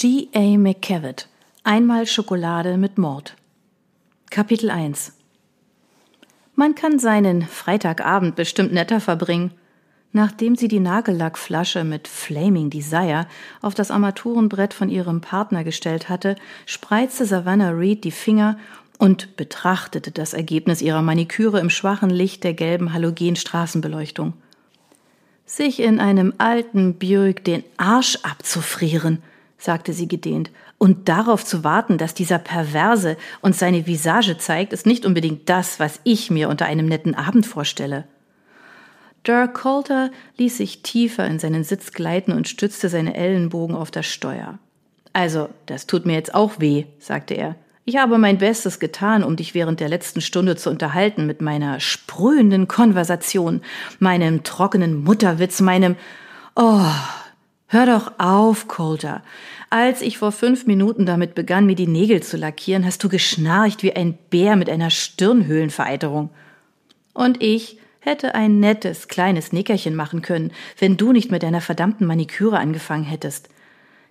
G. A. McCavitt Einmal Schokolade mit Mord Kapitel 1 Man kann seinen Freitagabend bestimmt netter verbringen. Nachdem sie die Nagellackflasche mit Flaming Desire auf das Armaturenbrett von ihrem Partner gestellt hatte, spreizte Savannah Reed die Finger und betrachtete das Ergebnis ihrer Maniküre im schwachen Licht der gelben Halogenstraßenbeleuchtung. Sich in einem alten Buick den Arsch abzufrieren – sagte sie gedehnt. Und darauf zu warten, dass dieser Perverse uns seine Visage zeigt, ist nicht unbedingt das, was ich mir unter einem netten Abend vorstelle. Dirk Coulter ließ sich tiefer in seinen Sitz gleiten und stützte seine Ellenbogen auf das Steuer. Also, das tut mir jetzt auch weh, sagte er. Ich habe mein Bestes getan, um dich während der letzten Stunde zu unterhalten mit meiner sprühenden Konversation, meinem trockenen Mutterwitz, meinem Oh, Hör doch auf, Coulter. Als ich vor fünf Minuten damit begann, mir die Nägel zu lackieren, hast du geschnarcht wie ein Bär mit einer Stirnhöhlenvereiterung. Und ich hätte ein nettes, kleines Nickerchen machen können, wenn du nicht mit deiner verdammten Maniküre angefangen hättest.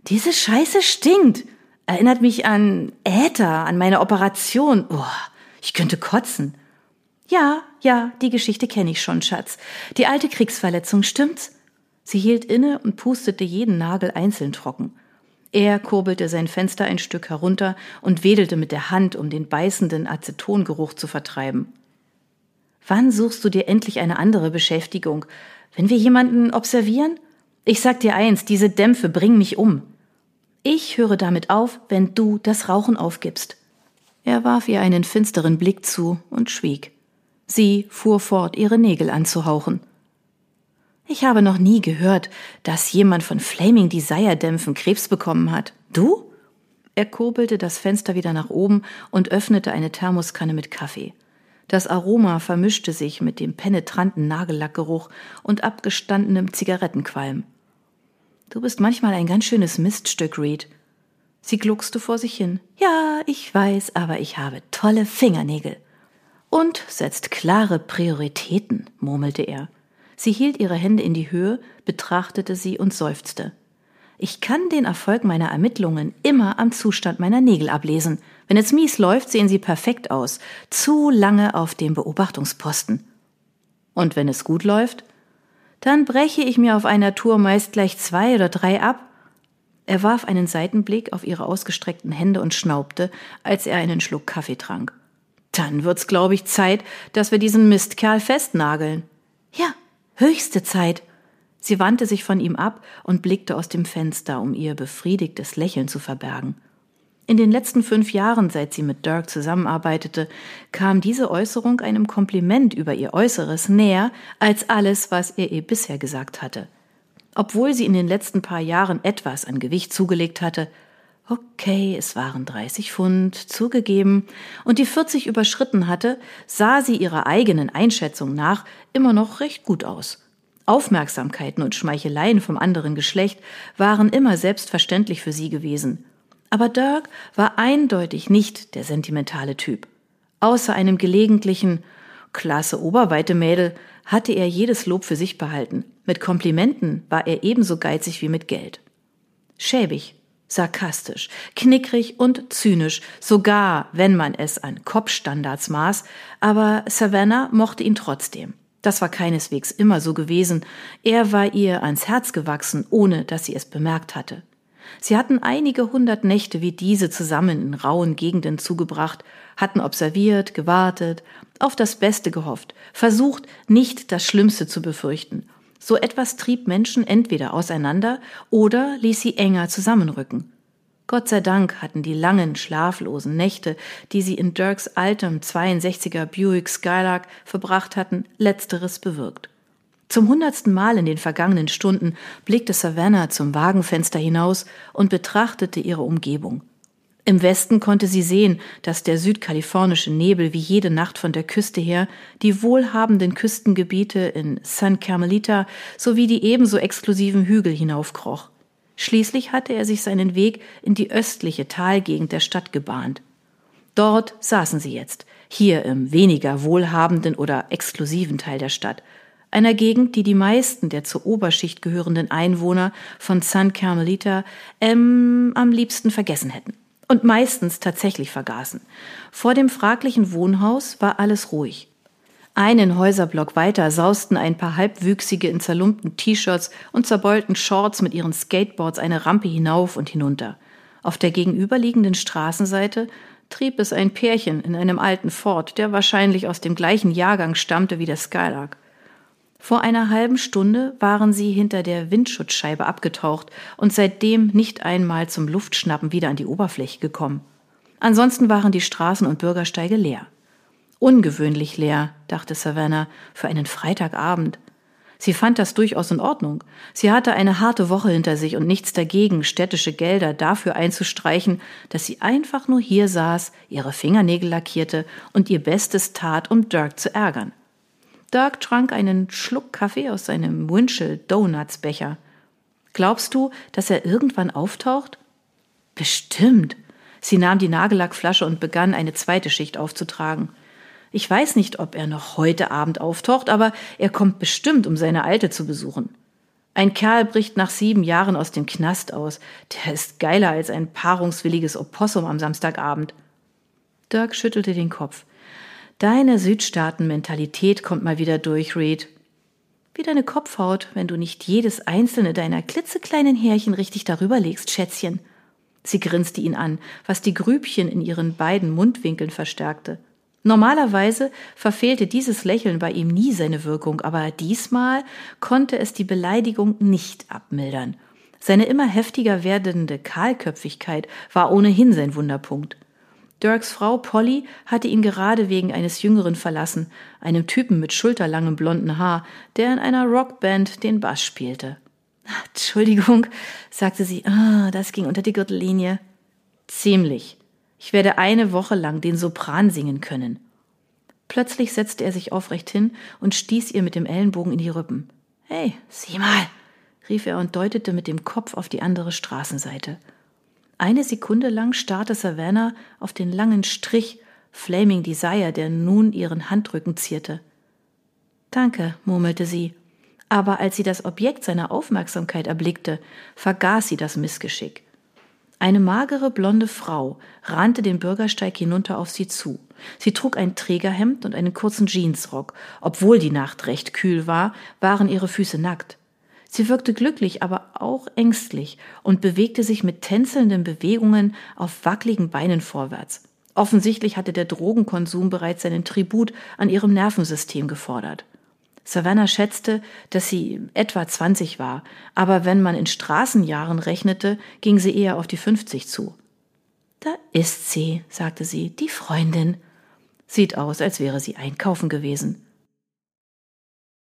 Diese Scheiße stinkt. Erinnert mich an Äther, an meine Operation. Oh, ich könnte kotzen. Ja, ja, die Geschichte kenne ich schon, Schatz. Die alte Kriegsverletzung, stimmt's? Sie hielt inne und pustete jeden Nagel einzeln trocken. Er kurbelte sein Fenster ein Stück herunter und wedelte mit der Hand, um den beißenden Acetongeruch zu vertreiben. Wann suchst du dir endlich eine andere Beschäftigung? Wenn wir jemanden observieren? Ich sag dir eins, diese Dämpfe bringen mich um. Ich höre damit auf, wenn du das Rauchen aufgibst. Er warf ihr einen finsteren Blick zu und schwieg. Sie fuhr fort, ihre Nägel anzuhauchen. Ich habe noch nie gehört, dass jemand von Flaming Desire Dämpfen Krebs bekommen hat. Du? Er kurbelte das Fenster wieder nach oben und öffnete eine Thermoskanne mit Kaffee. Das Aroma vermischte sich mit dem penetranten Nagellackgeruch und abgestandenem Zigarettenqualm. Du bist manchmal ein ganz schönes Miststück, Reed. Sie gluckste vor sich hin. Ja, ich weiß, aber ich habe tolle Fingernägel. Und setzt klare Prioritäten, murmelte er. Sie hielt ihre Hände in die Höhe, betrachtete sie und seufzte. Ich kann den Erfolg meiner Ermittlungen immer am Zustand meiner Nägel ablesen. Wenn es mies läuft, sehen sie perfekt aus. Zu lange auf dem Beobachtungsposten. Und wenn es gut läuft? Dann breche ich mir auf einer Tour meist gleich zwei oder drei ab. Er warf einen Seitenblick auf ihre ausgestreckten Hände und schnaubte, als er einen Schluck Kaffee trank. Dann wird's, glaube ich, Zeit, dass wir diesen Mistkerl festnageln. Ja, Höchste Zeit. Sie wandte sich von ihm ab und blickte aus dem Fenster, um ihr befriedigtes Lächeln zu verbergen. In den letzten fünf Jahren, seit sie mit Dirk zusammenarbeitete, kam diese Äußerung einem Kompliment über ihr Äußeres näher als alles, was er ihr bisher gesagt hatte. Obwohl sie in den letzten paar Jahren etwas an Gewicht zugelegt hatte, okay, es waren 30 Pfund zugegeben und die 40 überschritten hatte, sah sie ihrer eigenen Einschätzung nach immer noch recht gut aus. Aufmerksamkeiten und Schmeicheleien vom anderen Geschlecht waren immer selbstverständlich für sie gewesen. Aber Dirk war eindeutig nicht der sentimentale Typ. Außer einem gelegentlichen klasse Oberweite Mädel hatte er jedes Lob für sich behalten. Mit Komplimenten war er ebenso geizig wie mit Geld. Schäbig sarkastisch, knickrig und zynisch, sogar wenn man es an Kopfstandards maß, aber Savannah mochte ihn trotzdem. Das war keineswegs immer so gewesen, er war ihr ans Herz gewachsen, ohne dass sie es bemerkt hatte. Sie hatten einige hundert Nächte wie diese zusammen in rauen Gegenden zugebracht, hatten observiert, gewartet, auf das Beste gehofft, versucht, nicht das Schlimmste zu befürchten so etwas trieb Menschen entweder auseinander oder ließ sie enger zusammenrücken. Gott sei Dank hatten die langen, schlaflosen Nächte, die sie in Dirks altem 62er Buick Skylark verbracht hatten, letzteres bewirkt. Zum hundertsten Mal in den vergangenen Stunden blickte Savannah zum Wagenfenster hinaus und betrachtete ihre Umgebung. Im Westen konnte sie sehen, dass der südkalifornische Nebel wie jede Nacht von der Küste her die wohlhabenden Küstengebiete in San Carmelita sowie die ebenso exklusiven Hügel hinaufkroch. Schließlich hatte er sich seinen Weg in die östliche Talgegend der Stadt gebahnt. Dort saßen sie jetzt, hier im weniger wohlhabenden oder exklusiven Teil der Stadt. einer Gegend, die die meisten der zur Oberschicht gehörenden Einwohner von San Carmelita ähm, am liebsten vergessen hätten. Und meistens tatsächlich vergaßen. Vor dem fraglichen Wohnhaus war alles ruhig. Einen Häuserblock weiter sausten ein paar Halbwüchsige in zerlumpten T-Shirts und zerbeulten Shorts mit ihren Skateboards eine Rampe hinauf und hinunter. Auf der gegenüberliegenden Straßenseite trieb es ein Pärchen in einem alten Ford, der wahrscheinlich aus dem gleichen Jahrgang stammte wie der Skylark. Vor einer halben Stunde waren sie hinter der Windschutzscheibe abgetaucht und seitdem nicht einmal zum Luftschnappen wieder an die Oberfläche gekommen. Ansonsten waren die Straßen und Bürgersteige leer. Ungewöhnlich leer, dachte Savannah, für einen Freitagabend. Sie fand das durchaus in Ordnung. Sie hatte eine harte Woche hinter sich und nichts dagegen, städtische Gelder dafür einzustreichen, dass sie einfach nur hier saß, ihre Fingernägel lackierte und ihr Bestes tat, um Dirk zu ärgern. Dirk trank einen Schluck Kaffee aus seinem Winchell Donuts Becher. Glaubst du, dass er irgendwann auftaucht? Bestimmt. Sie nahm die Nagellackflasche und begann, eine zweite Schicht aufzutragen. Ich weiß nicht, ob er noch heute Abend auftaucht, aber er kommt bestimmt, um seine Alte zu besuchen. Ein Kerl bricht nach sieben Jahren aus dem Knast aus. Der ist geiler als ein paarungswilliges Opossum am Samstagabend. Dirk schüttelte den Kopf. Deine Südstaaten-Mentalität kommt mal wieder durch, Reed. Wie deine Kopfhaut, wenn du nicht jedes einzelne deiner klitzekleinen Härchen richtig darüber legst, Schätzchen. Sie grinste ihn an, was die Grübchen in ihren beiden Mundwinkeln verstärkte. Normalerweise verfehlte dieses Lächeln bei ihm nie seine Wirkung, aber diesmal konnte es die Beleidigung nicht abmildern. Seine immer heftiger werdende Kahlköpfigkeit war ohnehin sein Wunderpunkt. Dirks Frau Polly hatte ihn gerade wegen eines Jüngeren verlassen, einem Typen mit schulterlangem blonden Haar, der in einer Rockband den Bass spielte. Entschuldigung, sagte sie, ah, das ging unter die Gürtellinie. Ziemlich. Ich werde eine Woche lang den Sopran singen können. Plötzlich setzte er sich aufrecht hin und stieß ihr mit dem Ellenbogen in die Rippen. Hey, sieh mal, rief er und deutete mit dem Kopf auf die andere Straßenseite. Eine Sekunde lang starrte Savannah auf den langen Strich Flaming Desire, der nun ihren Handrücken zierte. Danke, murmelte sie, aber als sie das Objekt seiner Aufmerksamkeit erblickte, vergaß sie das Missgeschick. Eine magere blonde Frau rannte den Bürgersteig hinunter auf sie zu. Sie trug ein Trägerhemd und einen kurzen Jeansrock. Obwohl die Nacht recht kühl war, waren ihre Füße nackt. Sie wirkte glücklich, aber auch ängstlich und bewegte sich mit tänzelnden Bewegungen auf wackligen Beinen vorwärts. Offensichtlich hatte der Drogenkonsum bereits seinen Tribut an ihrem Nervensystem gefordert. Savannah schätzte, dass sie etwa 20 war, aber wenn man in Straßenjahren rechnete, ging sie eher auf die 50 zu. Da ist sie, sagte sie, die Freundin. Sieht aus, als wäre sie einkaufen gewesen.